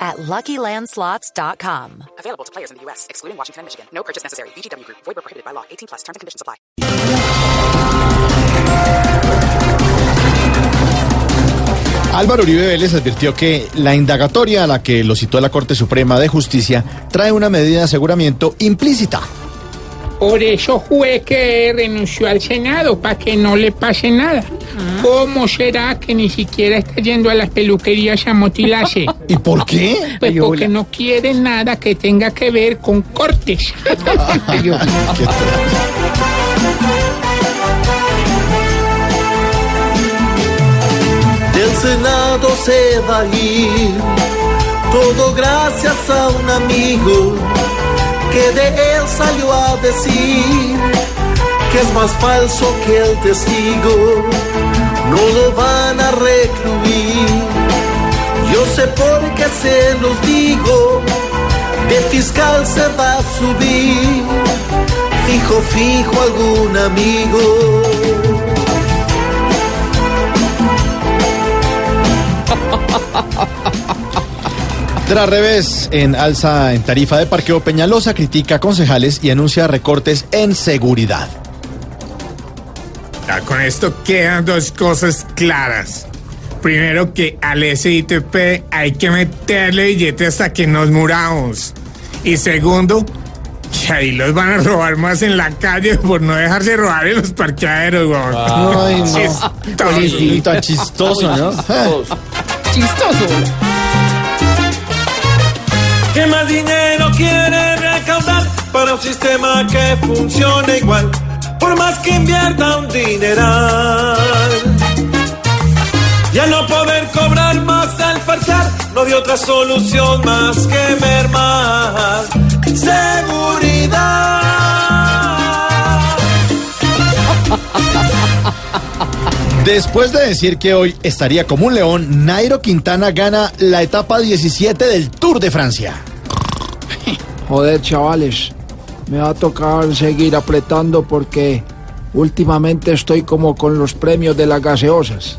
at LuckyLandSlots.com. Available to players in the U.S., excluding Washington and Michigan. No purchase necessary. VGW Group. Void where prohibited by law. 18 plus. Terms and conditions apply. Álvaro Uribe Vélez advirtió que la indagatoria a la que lo citó la Corte Suprema de Justicia trae una medida de aseguramiento implícita. Por eso fue que renunció al Senado, para que no le pase nada. ¿Cómo será que ni siquiera está yendo a las peluquerías a motilarse? ¿Y por qué? Pues porque no quiere nada que tenga que ver con cortes. Qué tra- Del Senado se va a ir, todo gracias a un amigo que de él salió a decir que es más falso que el testigo, no lo van a recluir. Yo sé por qué se los digo, de fiscal se va a subir, fijo, fijo algún amigo. Tras revés, en alza en tarifa de parqueo, Peñalosa critica a concejales y anuncia recortes en seguridad. Ya, con esto quedan dos cosas claras. Primero que al SITP hay que meterle billete hasta que nos muramos. Y segundo, que ahí los van a robar más en la calle por no dejarse robar en los parqueaderos, weón. Ay, no. Chistoso. Tan chistoso, ¿no? Chistoso. ¿Qué más dinero quiere recaudar para un sistema que funcione igual? Por más que invierta un dineral. Ya no poder cobrar más al parchar, no hay otra solución más que mermar. Seguridad. Después de decir que hoy estaría como un león, Nairo Quintana gana la etapa 17 del Tour de Francia. Joder, chavales, me va a tocar seguir apretando porque últimamente estoy como con los premios de las gaseosas.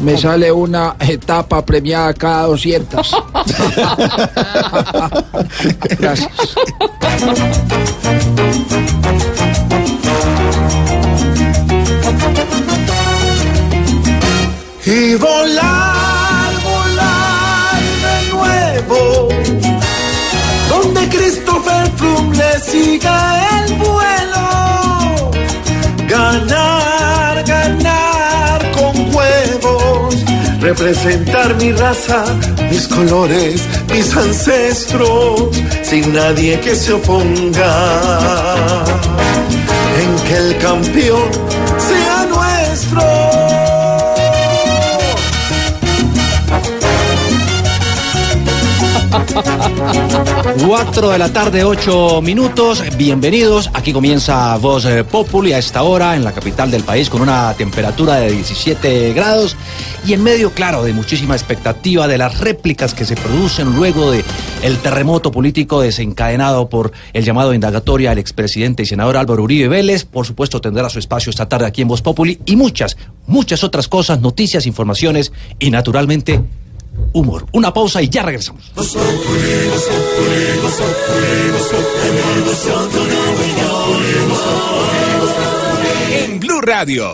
Me sale una etapa premiada cada 200. Gracias. y volar, siga el vuelo. Ganar, ganar con huevos. Representar mi raza, mis colores, mis ancestros, sin nadie que se oponga. En que el campeón sea nuestro. 4 de la tarde, 8 minutos. Bienvenidos. Aquí comienza Voz eh, Populi a esta hora en la capital del país con una temperatura de 17 grados y en medio, claro, de muchísima expectativa de las réplicas que se producen luego de el terremoto político desencadenado por el llamado indagatoria al expresidente y senador Álvaro Uribe Vélez. Por supuesto, tendrá su espacio esta tarde aquí en Voz Populi y muchas, muchas otras cosas, noticias, informaciones y naturalmente humor. Una pausa y ya regresamos. En Blue Radio.